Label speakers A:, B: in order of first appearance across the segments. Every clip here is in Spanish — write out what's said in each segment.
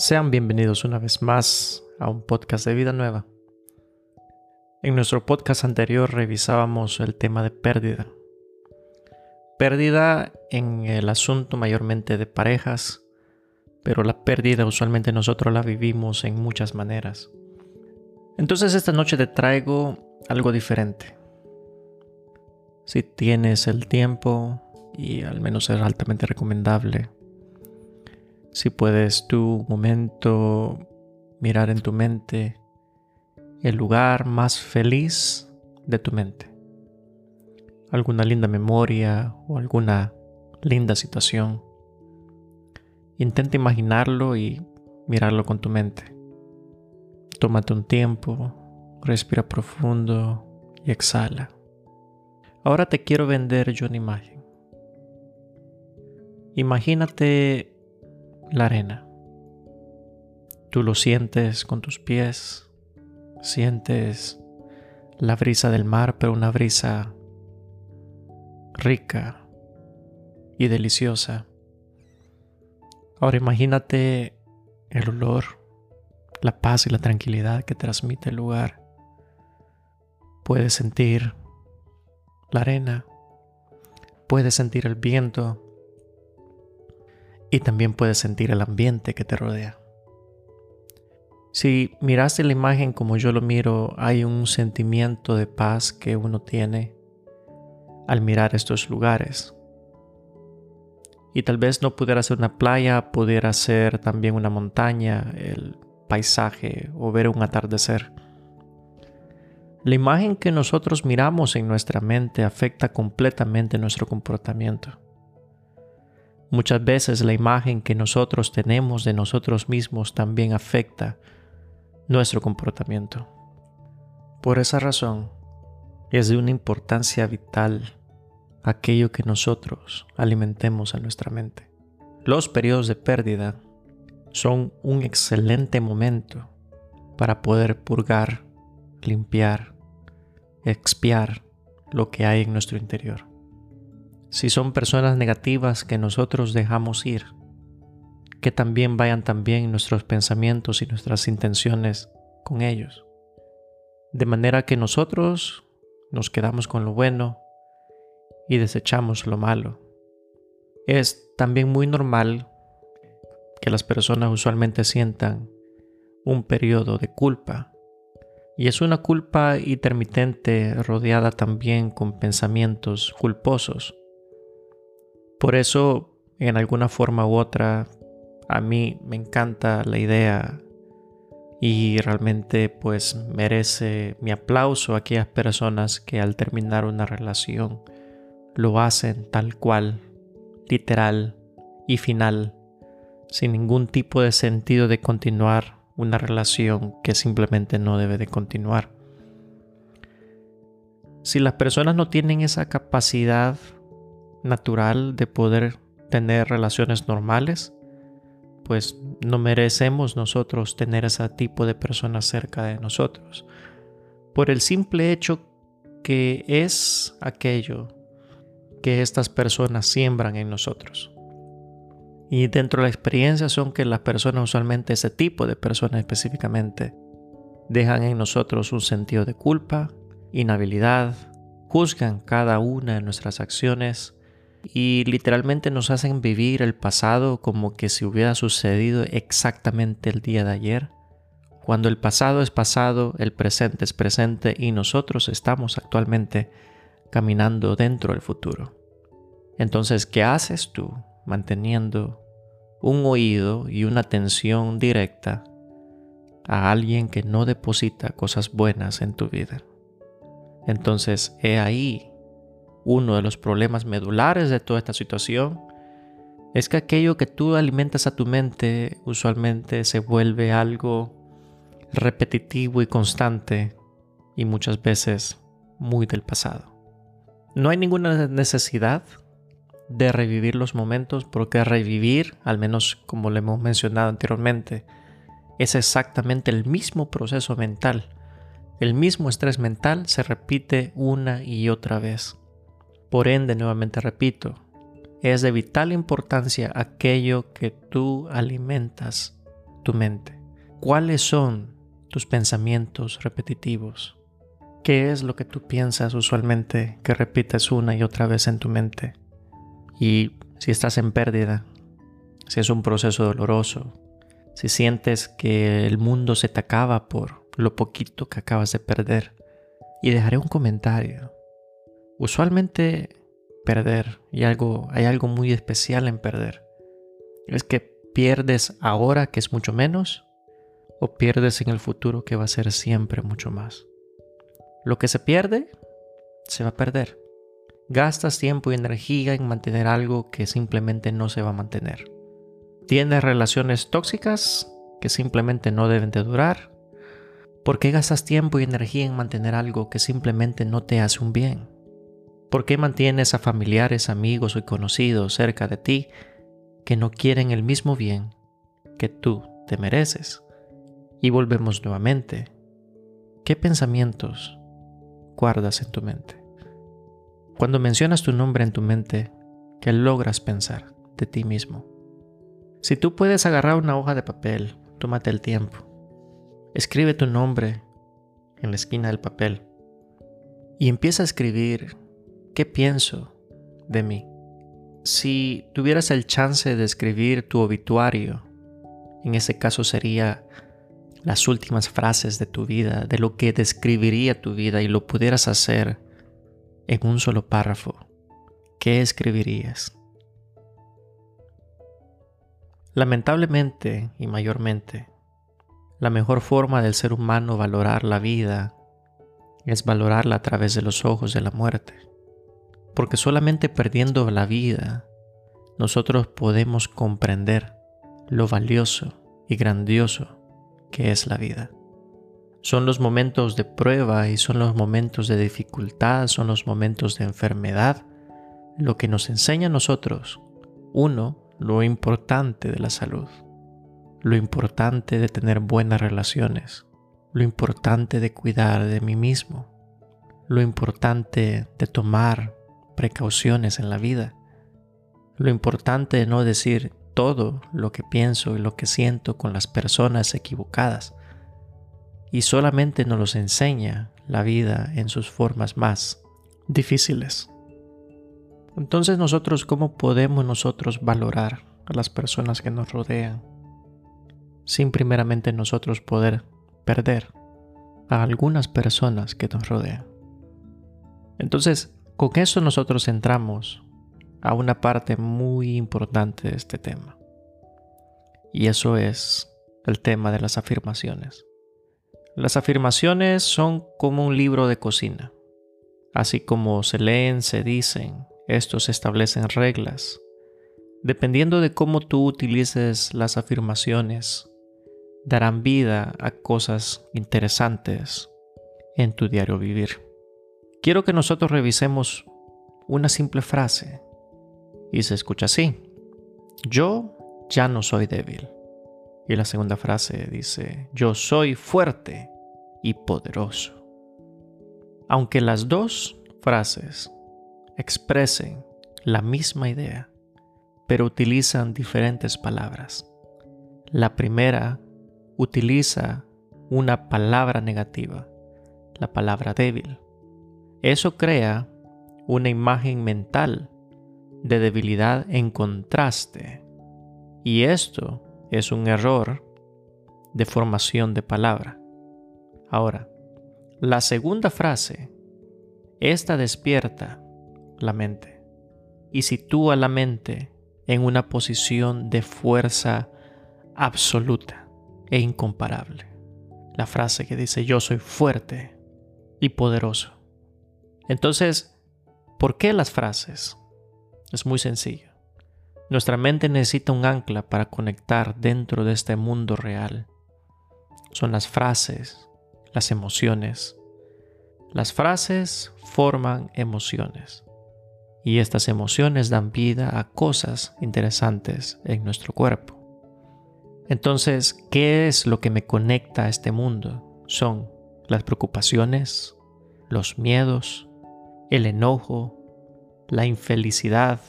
A: Sean bienvenidos una vez más a un podcast de vida nueva. En nuestro podcast anterior revisábamos el tema de pérdida. Pérdida en el asunto mayormente de parejas, pero la pérdida usualmente nosotros la vivimos en muchas maneras. Entonces esta noche te traigo algo diferente. Si tienes el tiempo, y al menos es altamente recomendable, si puedes tu momento mirar en tu mente el lugar más feliz de tu mente. Alguna linda memoria o alguna linda situación. Intenta imaginarlo y mirarlo con tu mente. Tómate un tiempo, respira profundo y exhala. Ahora te quiero vender yo una imagen. Imagínate la arena. Tú lo sientes con tus pies, sientes la brisa del mar, pero una brisa rica y deliciosa. Ahora imagínate el olor, la paz y la tranquilidad que transmite el lugar. Puedes sentir la arena, puedes sentir el viento y también puedes sentir el ambiente que te rodea. Si miraste la imagen como yo lo miro, hay un sentimiento de paz que uno tiene al mirar estos lugares. Y tal vez no pudiera ser una playa, pudiera ser también una montaña, el paisaje o ver un atardecer. La imagen que nosotros miramos en nuestra mente afecta completamente nuestro comportamiento. Muchas veces la imagen que nosotros tenemos de nosotros mismos también afecta nuestro comportamiento. Por esa razón, es de una importancia vital aquello que nosotros alimentemos a nuestra mente. Los periodos de pérdida son un excelente momento para poder purgar, limpiar, expiar lo que hay en nuestro interior si son personas negativas que nosotros dejamos ir, que también vayan también nuestros pensamientos y nuestras intenciones con ellos. De manera que nosotros nos quedamos con lo bueno y desechamos lo malo. Es también muy normal que las personas usualmente sientan un periodo de culpa. Y es una culpa intermitente rodeada también con pensamientos culposos por eso, en alguna forma u otra, a mí me encanta la idea y realmente pues merece mi aplauso a aquellas personas que al terminar una relación lo hacen tal cual, literal y final, sin ningún tipo de sentido de continuar una relación que simplemente no debe de continuar. Si las personas no tienen esa capacidad natural de poder tener relaciones normales, pues no merecemos nosotros tener ese tipo de personas cerca de nosotros. Por el simple hecho que es aquello que estas personas siembran en nosotros. Y dentro de la experiencia son que las personas, usualmente ese tipo de personas específicamente, dejan en nosotros un sentido de culpa, inhabilidad, juzgan cada una de nuestras acciones, y literalmente nos hacen vivir el pasado como que si hubiera sucedido exactamente el día de ayer. Cuando el pasado es pasado, el presente es presente y nosotros estamos actualmente caminando dentro del futuro. Entonces, ¿qué haces tú manteniendo un oído y una atención directa a alguien que no deposita cosas buenas en tu vida? Entonces, he ahí uno de los problemas medulares de toda esta situación es que aquello que tú alimentas a tu mente usualmente se vuelve algo repetitivo y constante y muchas veces muy del pasado. No hay ninguna necesidad de revivir los momentos porque revivir, al menos como le hemos mencionado anteriormente, es exactamente el mismo proceso mental. El mismo estrés mental se repite una y otra vez. Por ende, nuevamente repito, es de vital importancia aquello que tú alimentas tu mente. ¿Cuáles son tus pensamientos repetitivos? ¿Qué es lo que tú piensas usualmente que repites una y otra vez en tu mente? Y si estás en pérdida, si es un proceso doloroso, si sientes que el mundo se te acaba por lo poquito que acabas de perder. Y dejaré un comentario. Usualmente perder, y algo, hay algo muy especial en perder, es que pierdes ahora que es mucho menos o pierdes en el futuro que va a ser siempre mucho más. Lo que se pierde, se va a perder. Gastas tiempo y energía en mantener algo que simplemente no se va a mantener. Tienes relaciones tóxicas que simplemente no deben de durar. ¿Por qué gastas tiempo y energía en mantener algo que simplemente no te hace un bien? ¿Por qué mantienes a familiares, amigos o conocidos cerca de ti que no quieren el mismo bien que tú te mereces? Y volvemos nuevamente. ¿Qué pensamientos guardas en tu mente? Cuando mencionas tu nombre en tu mente, ¿qué logras pensar de ti mismo? Si tú puedes agarrar una hoja de papel, tómate el tiempo. Escribe tu nombre en la esquina del papel y empieza a escribir qué pienso de mí. Si tuvieras el chance de escribir tu obituario, en ese caso sería las últimas frases de tu vida, de lo que describiría tu vida y lo pudieras hacer en un solo párrafo, ¿qué escribirías? Lamentablemente y mayormente, la mejor forma del ser humano valorar la vida es valorarla a través de los ojos de la muerte. Porque solamente perdiendo la vida, nosotros podemos comprender lo valioso y grandioso que es la vida. Son los momentos de prueba y son los momentos de dificultad, son los momentos de enfermedad, lo que nos enseña a nosotros, uno, lo importante de la salud, lo importante de tener buenas relaciones, lo importante de cuidar de mí mismo, lo importante de tomar precauciones en la vida, lo importante de no decir todo lo que pienso y lo que siento con las personas equivocadas, y solamente nos los enseña la vida en sus formas más difíciles. Entonces nosotros, ¿cómo podemos nosotros valorar a las personas que nos rodean sin primeramente nosotros poder perder a algunas personas que nos rodean? Entonces, con eso nosotros entramos a una parte muy importante de este tema. Y eso es el tema de las afirmaciones. Las afirmaciones son como un libro de cocina. Así como se leen, se dicen, estos establecen reglas. Dependiendo de cómo tú utilices las afirmaciones, darán vida a cosas interesantes en tu diario vivir. Quiero que nosotros revisemos una simple frase y se escucha así. Yo ya no soy débil. Y la segunda frase dice, yo soy fuerte y poderoso. Aunque las dos frases expresen la misma idea, pero utilizan diferentes palabras. La primera utiliza una palabra negativa, la palabra débil. Eso crea una imagen mental de debilidad en contraste. Y esto es un error de formación de palabra. Ahora, la segunda frase, esta despierta la mente y sitúa la mente en una posición de fuerza absoluta e incomparable. La frase que dice yo soy fuerte y poderoso. Entonces, ¿por qué las frases? Es muy sencillo. Nuestra mente necesita un ancla para conectar dentro de este mundo real. Son las frases, las emociones. Las frases forman emociones y estas emociones dan vida a cosas interesantes en nuestro cuerpo. Entonces, ¿qué es lo que me conecta a este mundo? Son las preocupaciones, los miedos, el enojo, la infelicidad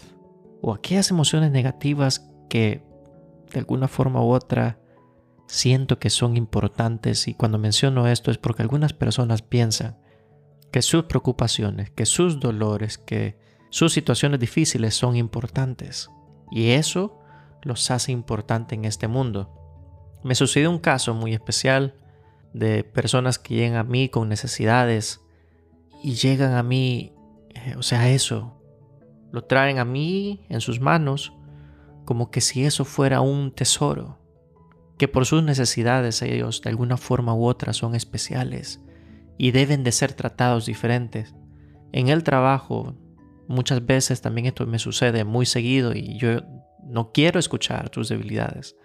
A: o aquellas emociones negativas que de alguna forma u otra siento que son importantes y cuando menciono esto es porque algunas personas piensan que sus preocupaciones, que sus dolores, que sus situaciones difíciles son importantes. Y eso los hace importantes en este mundo. Me sucedió un caso muy especial de personas que llegan a mí con necesidades y llegan a mí, o sea, eso, lo traen a mí en sus manos como que si eso fuera un tesoro que por sus necesidades ellos de alguna forma u otra son especiales y deben de ser tratados diferentes. En el trabajo muchas veces también esto me sucede muy seguido y yo no quiero escuchar tus debilidades.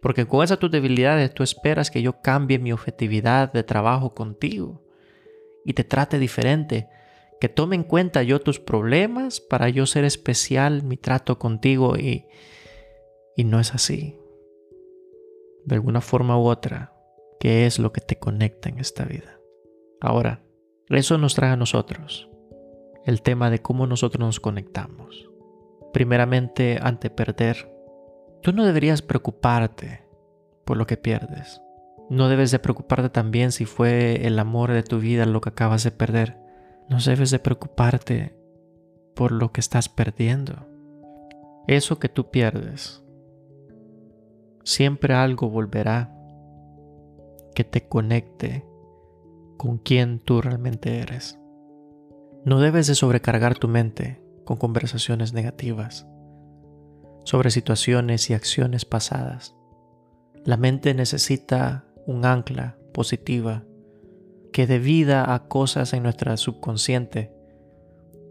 A: Porque con esas tus debilidades tú esperas que yo cambie mi objetividad de trabajo contigo y te trate diferente, que tome en cuenta yo tus problemas para yo ser especial mi trato contigo y, y no es así de alguna forma u otra, qué es lo que te conecta en esta vida. Ahora, eso nos trae a nosotros el tema de cómo nosotros nos conectamos. Primeramente, ante perder, tú no deberías preocuparte por lo que pierdes. No debes de preocuparte también si fue el amor de tu vida lo que acabas de perder. No debes de preocuparte por lo que estás perdiendo. Eso que tú pierdes siempre algo volverá que te conecte con quien tú realmente eres. No debes de sobrecargar tu mente con conversaciones negativas sobre situaciones y acciones pasadas. La mente necesita un ancla positiva que dé vida a cosas en nuestra subconsciente,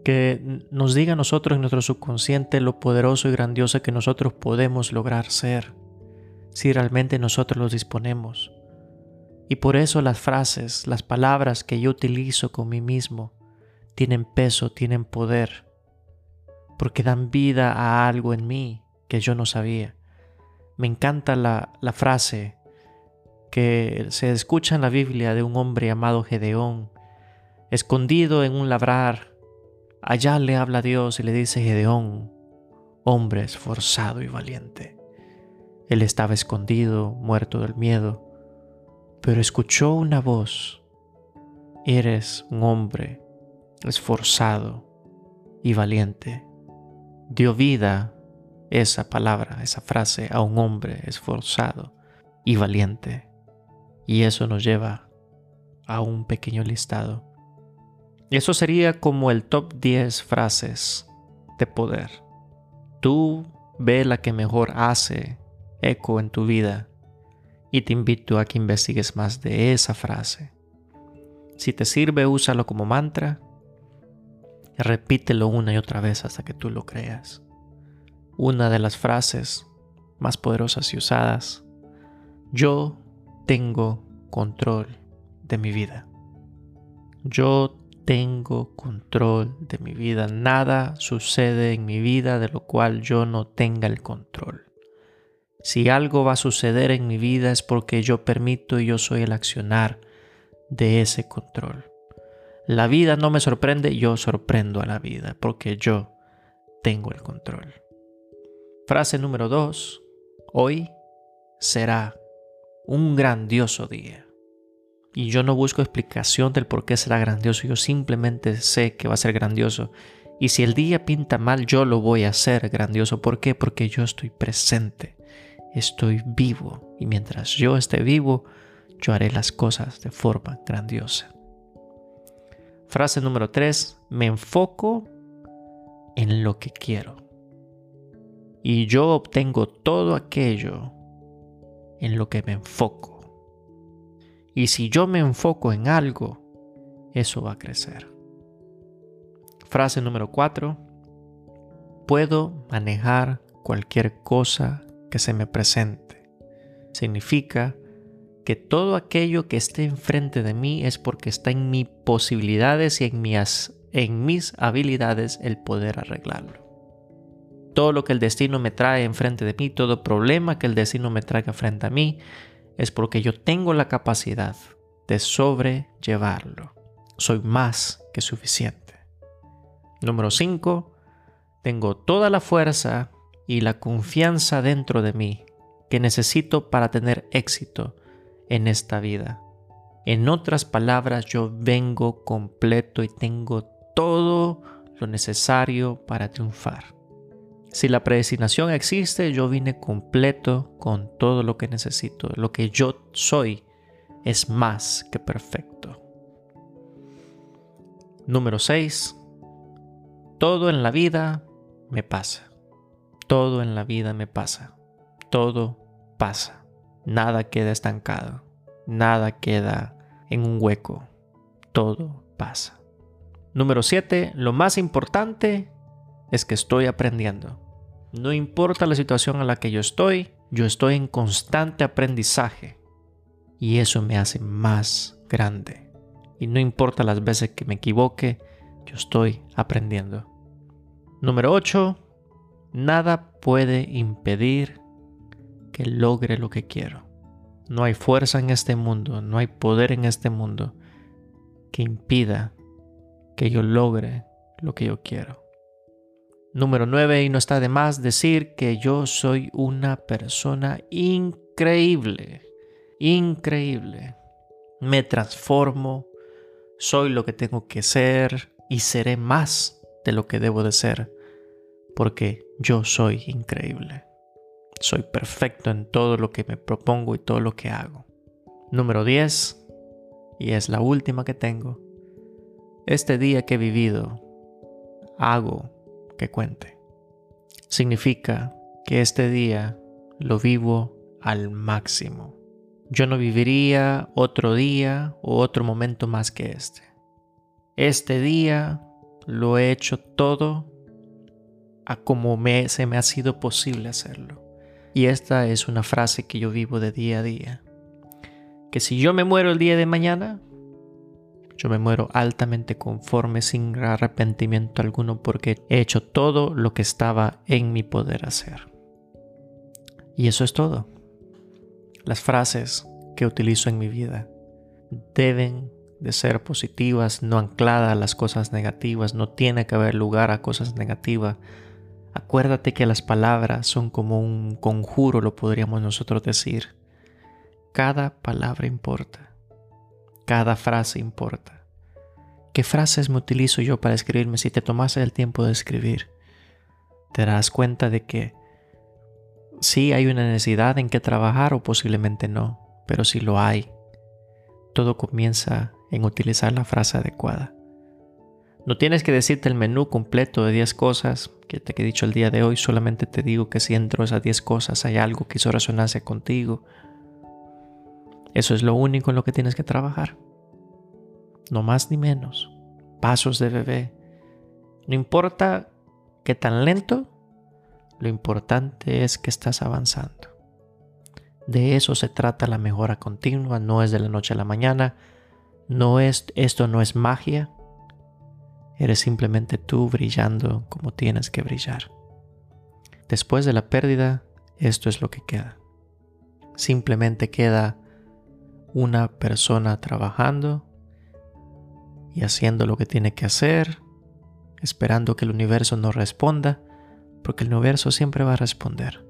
A: que nos diga a nosotros en nuestro subconsciente lo poderoso y grandioso que nosotros podemos lograr ser si realmente nosotros los disponemos. Y por eso las frases, las palabras que yo utilizo con mí mismo, tienen peso, tienen poder, porque dan vida a algo en mí que yo no sabía. Me encanta la, la frase que se escucha en la Biblia de un hombre llamado Gedeón, escondido en un labrar. Allá le habla Dios y le dice Gedeón, hombre esforzado y valiente. Él estaba escondido, muerto del miedo, pero escuchó una voz. Eres un hombre esforzado y valiente. Dio vida esa palabra, esa frase a un hombre esforzado y valiente. Y eso nos lleva a un pequeño listado. Eso sería como el top 10 frases de poder. Tú ve la que mejor hace eco en tu vida y te invito a que investigues más de esa frase. Si te sirve, úsalo como mantra repítelo una y otra vez hasta que tú lo creas. Una de las frases más poderosas y usadas, yo tengo control de mi vida. Yo tengo control de mi vida. Nada sucede en mi vida de lo cual yo no tenga el control. Si algo va a suceder en mi vida es porque yo permito y yo soy el accionar de ese control. La vida no me sorprende, yo sorprendo a la vida porque yo tengo el control. Frase número dos. Hoy será un grandioso día. Y yo no busco explicación del por qué será grandioso, yo simplemente sé que va a ser grandioso. Y si el día pinta mal, yo lo voy a hacer grandioso. ¿Por qué? Porque yo estoy presente estoy vivo y mientras yo esté vivo, yo haré las cosas de forma grandiosa. Frase número 3. Me enfoco en lo que quiero. Y yo obtengo todo aquello en lo que me enfoco. Y si yo me enfoco en algo, eso va a crecer. Frase número 4. Puedo manejar cualquier cosa que se me presente. Significa que todo aquello que esté enfrente de mí es porque está en mis posibilidades y en en mis habilidades el poder arreglarlo. Todo lo que el destino me trae enfrente de mí, todo problema que el destino me traiga frente a mí, es porque yo tengo la capacidad de sobrellevarlo. Soy más que suficiente. Número 5. Tengo toda la fuerza y la confianza dentro de mí que necesito para tener éxito en esta vida. En otras palabras, yo vengo completo y tengo todo lo necesario para triunfar. Si la predestinación existe, yo vine completo con todo lo que necesito. Lo que yo soy es más que perfecto. Número 6. Todo en la vida me pasa. Todo en la vida me pasa. Todo pasa. Nada queda estancado. Nada queda en un hueco. Todo pasa. Número 7. Lo más importante es que estoy aprendiendo. No importa la situación en la que yo estoy, yo estoy en constante aprendizaje. Y eso me hace más grande. Y no importa las veces que me equivoque, yo estoy aprendiendo. Número 8. Nada puede impedir que logre lo que quiero. No hay fuerza en este mundo, no hay poder en este mundo que impida que yo logre lo que yo quiero. Número 9. Y no está de más decir que yo soy una persona increíble. Increíble. Me transformo. Soy lo que tengo que ser y seré más de lo que debo de ser. Porque yo soy increíble. Soy perfecto en todo lo que me propongo y todo lo que hago. Número 10. Y es la última que tengo. Este día que he vivido, hago que cuente. Significa que este día lo vivo al máximo. Yo no viviría otro día o otro momento más que este. Este día lo he hecho todo a como me, se me ha sido posible hacerlo. Y esta es una frase que yo vivo de día a día. Que si yo me muero el día de mañana, yo me muero altamente conforme sin arrepentimiento alguno porque he hecho todo lo que estaba en mi poder hacer. Y eso es todo. Las frases que utilizo en mi vida deben de ser positivas, no ancladas a las cosas negativas, no tiene que haber lugar a cosas negativas. Acuérdate que las palabras son como un conjuro, lo podríamos nosotros decir. Cada palabra importa. Cada frase importa. ¿Qué frases me utilizo yo para escribirme si te tomas el tiempo de escribir? Te darás cuenta de que sí hay una necesidad en que trabajar o posiblemente no, pero si lo hay, todo comienza en utilizar la frase adecuada. No tienes que decirte el menú completo de 10 cosas que te he dicho el día de hoy, solamente te digo que si dentro de esas 10 cosas hay algo que hizo resonancia contigo, eso es lo único en lo que tienes que trabajar. No más ni menos. Pasos de bebé. No importa que tan lento, lo importante es que estás avanzando. De eso se trata la mejora continua, no es de la noche a la mañana, no es esto no es magia. Eres simplemente tú brillando como tienes que brillar. Después de la pérdida, esto es lo que queda. Simplemente queda una persona trabajando y haciendo lo que tiene que hacer, esperando que el universo nos responda, porque el universo siempre va a responder.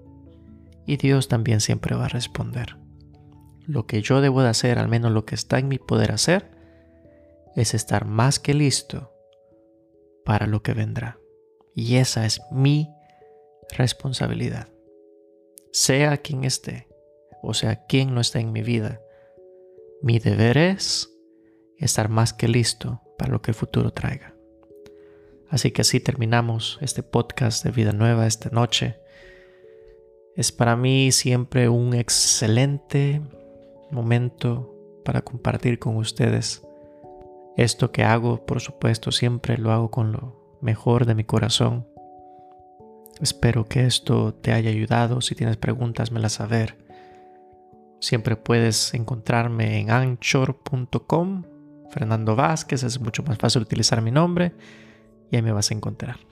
A: Y Dios también siempre va a responder. Lo que yo debo de hacer, al menos lo que está en mi poder hacer, es estar más que listo para lo que vendrá. Y esa es mi responsabilidad. Sea quien esté, o sea quien no esté en mi vida, mi deber es estar más que listo para lo que el futuro traiga. Así que así terminamos este podcast de Vida Nueva esta noche. Es para mí siempre un excelente momento para compartir con ustedes esto que hago, por supuesto, siempre lo hago con lo mejor de mi corazón. Espero que esto te haya ayudado. Si tienes preguntas, me las saber. Siempre puedes encontrarme en anchor.com. Fernando Vázquez, es mucho más fácil utilizar mi nombre y ahí me vas a encontrar.